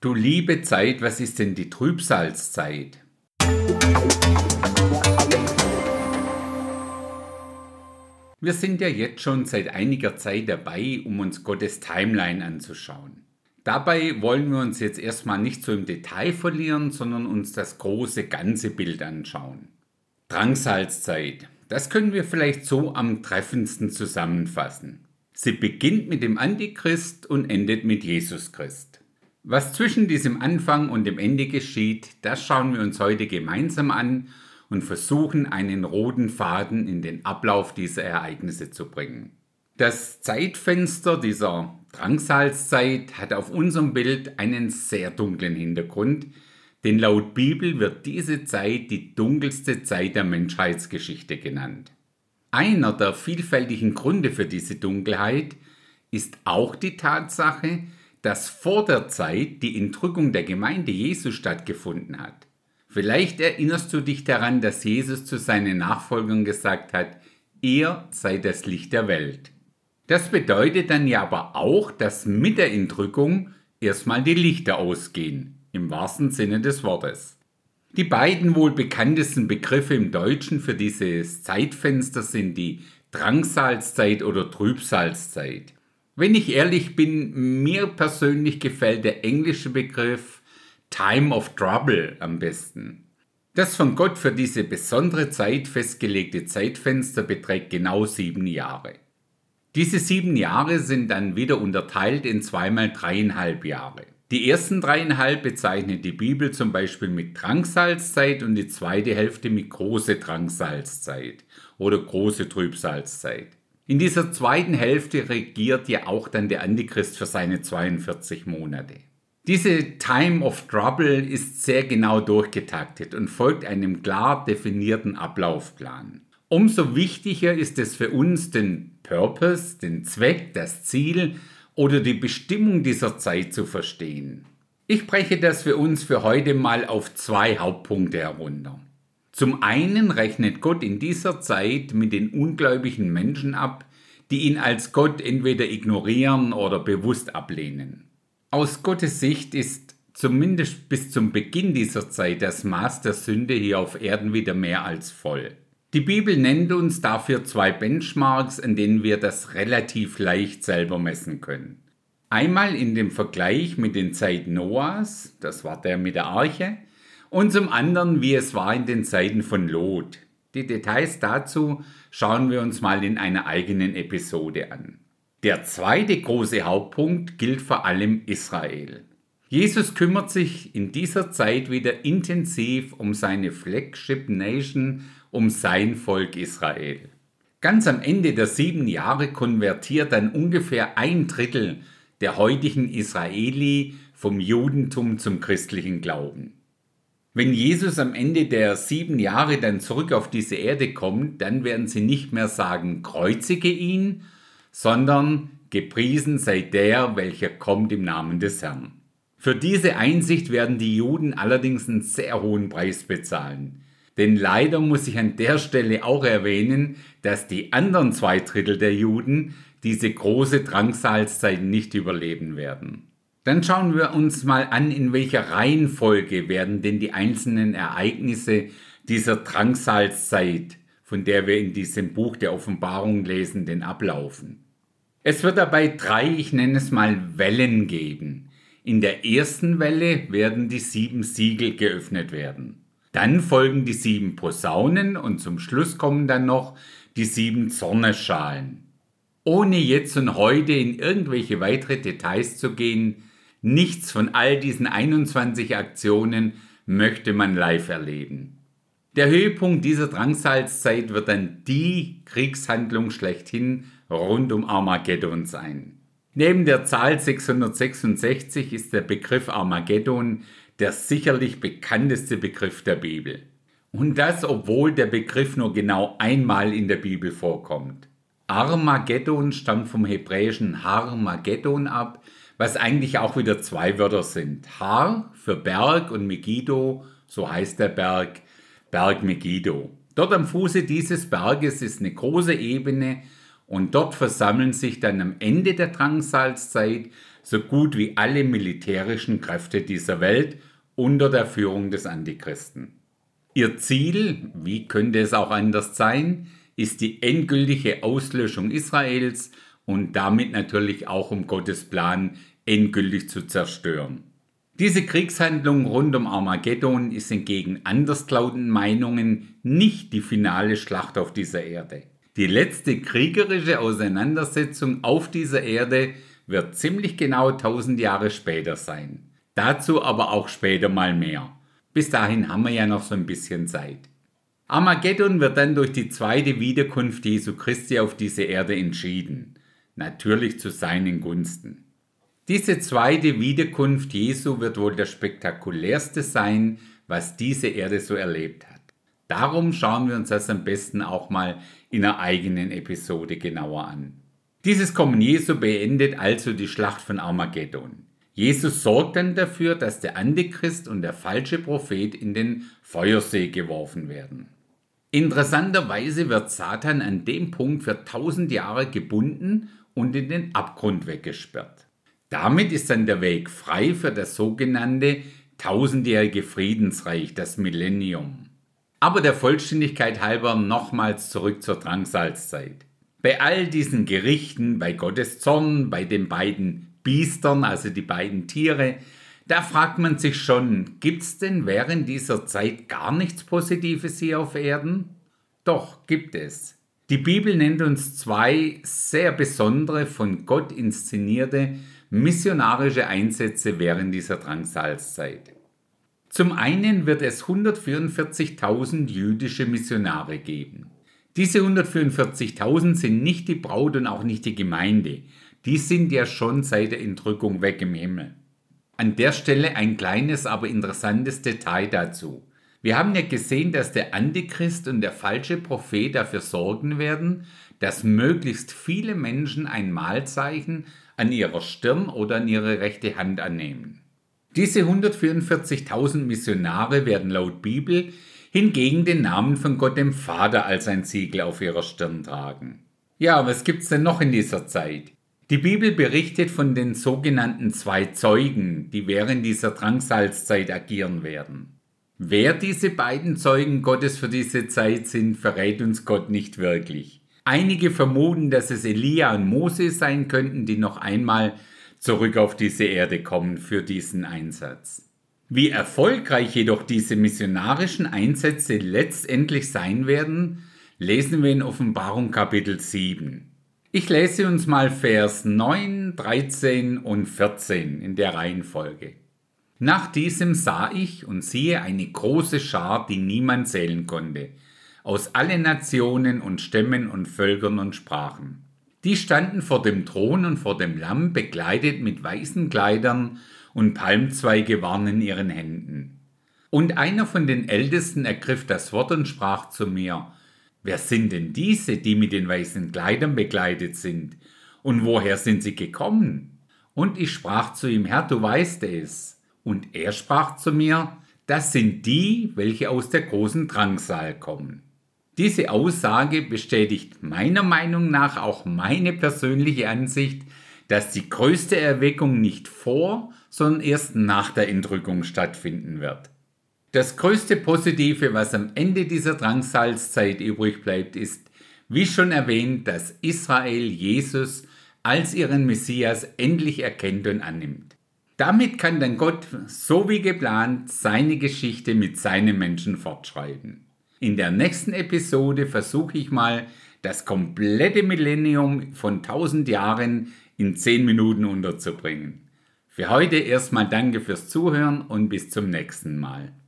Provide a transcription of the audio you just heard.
Du liebe Zeit, was ist denn die Trübsalzeit? Wir sind ja jetzt schon seit einiger Zeit dabei, um uns Gottes Timeline anzuschauen. Dabei wollen wir uns jetzt erstmal nicht so im Detail verlieren, sondern uns das große ganze Bild anschauen. Drangsalzzeit. Das können wir vielleicht so am treffendsten zusammenfassen. Sie beginnt mit dem Antichrist und endet mit Jesus Christ. Was zwischen diesem Anfang und dem Ende geschieht, das schauen wir uns heute gemeinsam an und versuchen einen roten Faden in den Ablauf dieser Ereignisse zu bringen. Das Zeitfenster dieser Drangsalzzeit hat auf unserem Bild einen sehr dunklen Hintergrund, denn laut Bibel wird diese Zeit die dunkelste Zeit der Menschheitsgeschichte genannt. Einer der vielfältigen Gründe für diese Dunkelheit ist auch die Tatsache, dass vor der Zeit die Entrückung der Gemeinde Jesu stattgefunden hat. Vielleicht erinnerst du dich daran, dass Jesus zu seinen Nachfolgern gesagt hat, ihr seid das Licht der Welt. Das bedeutet dann ja aber auch, dass mit der Entrückung erstmal die Lichter ausgehen, im wahrsten Sinne des Wortes. Die beiden wohl bekanntesten Begriffe im Deutschen für dieses Zeitfenster sind die Drangsalzzeit oder Trübsalzeit. Wenn ich ehrlich bin, mir persönlich gefällt der englische Begriff Time of Trouble am besten. Das von Gott für diese besondere Zeit festgelegte Zeitfenster beträgt genau sieben Jahre. Diese sieben Jahre sind dann wieder unterteilt in zweimal dreieinhalb Jahre. Die ersten dreieinhalb bezeichnet die Bibel zum Beispiel mit Drangsalzzeit und die zweite Hälfte mit große Drangsalzzeit oder große Trübsalzzeit. In dieser zweiten Hälfte regiert ja auch dann der Antichrist für seine 42 Monate. Diese Time of Trouble ist sehr genau durchgetaktet und folgt einem klar definierten Ablaufplan. Umso wichtiger ist es für uns, den Purpose, den Zweck, das Ziel oder die Bestimmung dieser Zeit zu verstehen. Ich breche das für uns für heute mal auf zwei Hauptpunkte herunter. Zum einen rechnet Gott in dieser Zeit mit den ungläubigen Menschen ab, die ihn als Gott entweder ignorieren oder bewusst ablehnen. Aus Gottes Sicht ist zumindest bis zum Beginn dieser Zeit das Maß der Sünde hier auf Erden wieder mehr als voll. Die Bibel nennt uns dafür zwei Benchmarks, an denen wir das relativ leicht selber messen können. Einmal in dem Vergleich mit den Zeiten Noahs, das war der mit der Arche, und zum anderen, wie es war in den Zeiten von Lot. Die Details dazu schauen wir uns mal in einer eigenen Episode an. Der zweite große Hauptpunkt gilt vor allem Israel. Jesus kümmert sich in dieser Zeit wieder intensiv um seine Flagship Nation, um sein Volk Israel. Ganz am Ende der sieben Jahre konvertiert dann ungefähr ein Drittel der heutigen Israeli vom Judentum zum christlichen Glauben. Wenn Jesus am Ende der sieben Jahre dann zurück auf diese Erde kommt, dann werden sie nicht mehr sagen, kreuzige ihn, sondern gepriesen sei der, welcher kommt im Namen des Herrn. Für diese Einsicht werden die Juden allerdings einen sehr hohen Preis bezahlen. Denn leider muss ich an der Stelle auch erwähnen, dass die anderen zwei Drittel der Juden diese große Drangsalzzeit nicht überleben werden. Dann schauen wir uns mal an, in welcher Reihenfolge werden denn die einzelnen Ereignisse dieser Drangsalzzeit, von der wir in diesem Buch der Offenbarung lesen, denn ablaufen. Es wird dabei drei, ich nenne es mal Wellen geben. In der ersten Welle werden die sieben Siegel geöffnet werden. Dann folgen die sieben Posaunen und zum Schluss kommen dann noch die sieben Zorneschalen. Ohne jetzt und heute in irgendwelche weitere Details zu gehen, Nichts von all diesen 21 Aktionen möchte man live erleben. Der Höhepunkt dieser Drangsalzzeit wird dann die Kriegshandlung schlechthin rund um Armageddon sein. Neben der Zahl 666 ist der Begriff Armageddon der sicherlich bekannteste Begriff der Bibel. Und das, obwohl der Begriff nur genau einmal in der Bibel vorkommt. Armageddon stammt vom hebräischen Harmageddon ab, was eigentlich auch wieder zwei Wörter sind. Har für Berg und Megiddo, so heißt der Berg, Berg Megiddo. Dort am Fuße dieses Berges ist eine große Ebene und dort versammeln sich dann am Ende der Drangsalzzeit so gut wie alle militärischen Kräfte dieser Welt unter der Führung des Antichristen. Ihr Ziel, wie könnte es auch anders sein, ist die endgültige Auslöschung Israels und damit natürlich auch um Gottes Plan endgültig zu zerstören. Diese Kriegshandlung rund um Armageddon ist entgegen anderslautenden Meinungen nicht die finale Schlacht auf dieser Erde. Die letzte kriegerische Auseinandersetzung auf dieser Erde wird ziemlich genau 1000 Jahre später sein. Dazu aber auch später mal mehr. Bis dahin haben wir ja noch so ein bisschen Zeit. Armageddon wird dann durch die zweite Wiederkunft Jesu Christi auf diese Erde entschieden. Natürlich zu seinen Gunsten. Diese zweite Wiederkunft Jesu wird wohl das spektakulärste sein, was diese Erde so erlebt hat. Darum schauen wir uns das am besten auch mal in einer eigenen Episode genauer an. Dieses Kommen Jesu beendet also die Schlacht von Armageddon. Jesus sorgt dann dafür, dass der Antichrist und der falsche Prophet in den Feuersee geworfen werden. Interessanterweise wird Satan an dem Punkt für tausend Jahre gebunden und in den Abgrund weggesperrt. Damit ist dann der Weg frei für das sogenannte tausendjährige Friedensreich, das Millennium. Aber der Vollständigkeit halber nochmals zurück zur Drangsalzzeit. Bei all diesen Gerichten, bei Gottes Zorn, bei den beiden Biestern, also die beiden Tiere, da fragt man sich schon, gibt's denn während dieser Zeit gar nichts Positives hier auf Erden? Doch, gibt es. Die Bibel nennt uns zwei sehr besondere, von Gott inszenierte missionarische Einsätze während dieser Drangsalzzeit. Zum einen wird es 144.000 jüdische Missionare geben. Diese 144.000 sind nicht die Braut und auch nicht die Gemeinde. Die sind ja schon seit der Entrückung weg im Himmel. An der Stelle ein kleines, aber interessantes Detail dazu. Wir haben ja gesehen, dass der Antichrist und der falsche Prophet dafür sorgen werden, dass möglichst viele Menschen ein Mahlzeichen an ihrer Stirn oder an ihre rechte Hand annehmen. Diese 144.000 Missionare werden laut Bibel hingegen den Namen von Gott dem Vater als ein Siegel auf ihrer Stirn tragen. Ja, was gibt's denn noch in dieser Zeit? Die Bibel berichtet von den sogenannten zwei Zeugen, die während dieser Drangsalzzeit agieren werden. Wer diese beiden Zeugen Gottes für diese Zeit sind, verrät uns Gott nicht wirklich. Einige vermuten, dass es Elia und Mose sein könnten, die noch einmal zurück auf diese Erde kommen für diesen Einsatz. Wie erfolgreich jedoch diese missionarischen Einsätze letztendlich sein werden, lesen wir in Offenbarung Kapitel 7. Ich lese uns mal Vers 9, 13 und 14 in der Reihenfolge. Nach diesem sah ich und siehe eine große Schar, die niemand zählen konnte, aus allen Nationen und Stämmen und Völkern und Sprachen die standen vor dem Thron und vor dem Lamm, bekleidet mit weißen Kleidern, und Palmzweige waren in ihren Händen. Und einer von den Ältesten ergriff das Wort und sprach zu mir, Wer sind denn diese, die mit den weißen Kleidern bekleidet sind? Und woher sind sie gekommen? Und ich sprach zu ihm, Herr, du weißt es. Und er sprach zu mir, das sind die, welche aus der großen Drangsal kommen. Diese Aussage bestätigt meiner Meinung nach auch meine persönliche Ansicht, dass die größte Erweckung nicht vor, sondern erst nach der Entrückung stattfinden wird. Das größte Positive, was am Ende dieser Drangsalzzeit übrig bleibt, ist, wie schon erwähnt, dass Israel Jesus als ihren Messias endlich erkennt und annimmt. Damit kann dann Gott, so wie geplant, seine Geschichte mit seinen Menschen fortschreiben. In der nächsten Episode versuche ich mal, das komplette Millennium von 1000 Jahren in 10 Minuten unterzubringen. Für heute erstmal danke fürs Zuhören und bis zum nächsten Mal.